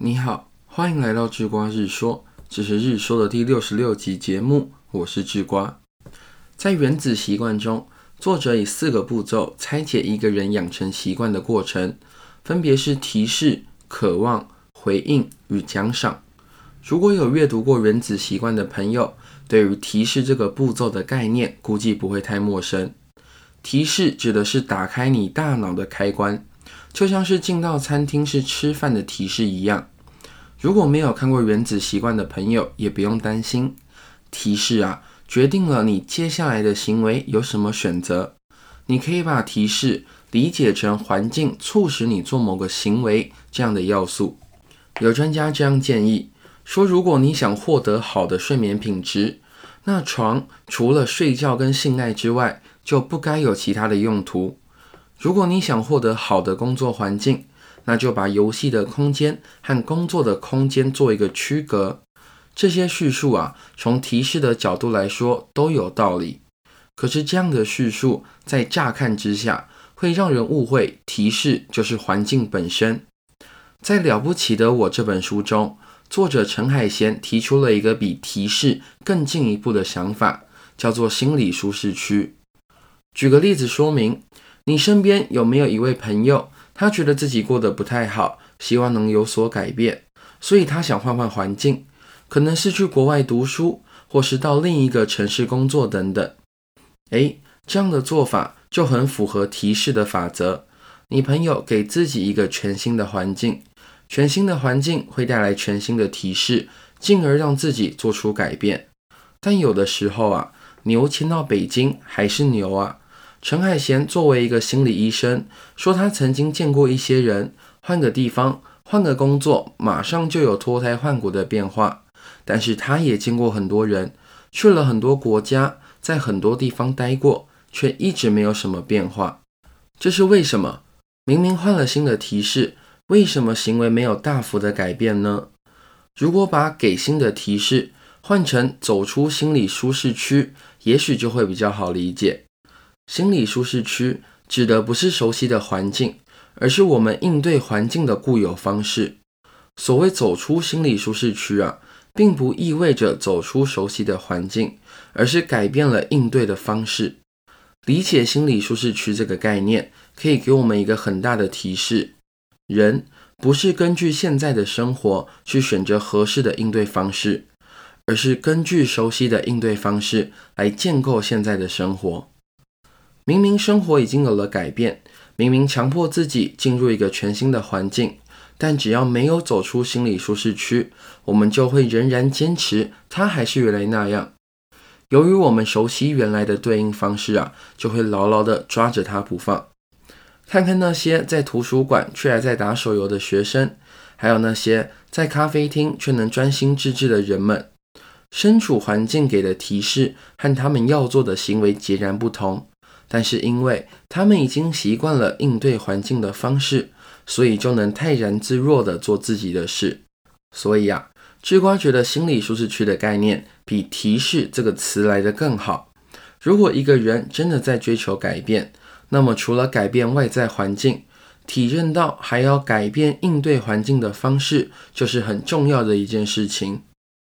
你好，欢迎来到智瓜日说，这是日说的第六十六集节目，我是智瓜。在原子习惯中，作者以四个步骤拆解一个人养成习惯的过程，分别是提示、渴望、回应与奖赏。如果有阅读过原子习惯的朋友，对于提示这个步骤的概念，估计不会太陌生。提示指的是打开你大脑的开关。就像是进到餐厅是吃饭的提示一样，如果没有看过《原子习惯》的朋友，也不用担心。提示啊，决定了你接下来的行为有什么选择。你可以把提示理解成环境促使你做某个行为这样的要素。有专家这样建议说，如果你想获得好的睡眠品质，那床除了睡觉跟性爱之外，就不该有其他的用途。如果你想获得好的工作环境，那就把游戏的空间和工作的空间做一个区隔。这些叙述啊，从提示的角度来说都有道理。可是这样的叙述在乍看之下，会让人误会提示就是环境本身。在《了不起的我》这本书中，作者陈海贤提出了一个比提示更进一步的想法，叫做心理舒适区。举个例子说明。你身边有没有一位朋友，他觉得自己过得不太好，希望能有所改变，所以他想换换环境，可能是去国外读书，或是到另一个城市工作等等。诶，这样的做法就很符合提示的法则。你朋友给自己一个全新的环境，全新的环境会带来全新的提示，进而让自己做出改变。但有的时候啊，牛迁到北京还是牛啊。陈海贤作为一个心理医生，说他曾经见过一些人，换个地方、换个工作，马上就有脱胎换骨的变化。但是他也见过很多人，去了很多国家，在很多地方待过，却一直没有什么变化。这是为什么？明明换了新的提示，为什么行为没有大幅的改变呢？如果把给新的提示换成走出心理舒适区，也许就会比较好理解。心理舒适区指的不是熟悉的环境，而是我们应对环境的固有方式。所谓走出心理舒适区啊，并不意味着走出熟悉的环境，而是改变了应对的方式。理解心理舒适区这个概念，可以给我们一个很大的提示：人不是根据现在的生活去选择合适的应对方式，而是根据熟悉的应对方式来建构现在的生活。明明生活已经有了改变，明明强迫自己进入一个全新的环境，但只要没有走出心理舒适区，我们就会仍然坚持它还是原来那样。由于我们熟悉原来的对应方式啊，就会牢牢地抓着它不放。看看那些在图书馆却还在打手游的学生，还有那些在咖啡厅却能专心致志的人们，身处环境给的提示和他们要做的行为截然不同。但是因为他们已经习惯了应对环境的方式，所以就能泰然自若地做自己的事。所以啊，智瓜觉得心理舒适区的概念比提示这个词来的更好。如果一个人真的在追求改变，那么除了改变外在环境，体认到还要改变应对环境的方式，就是很重要的一件事情。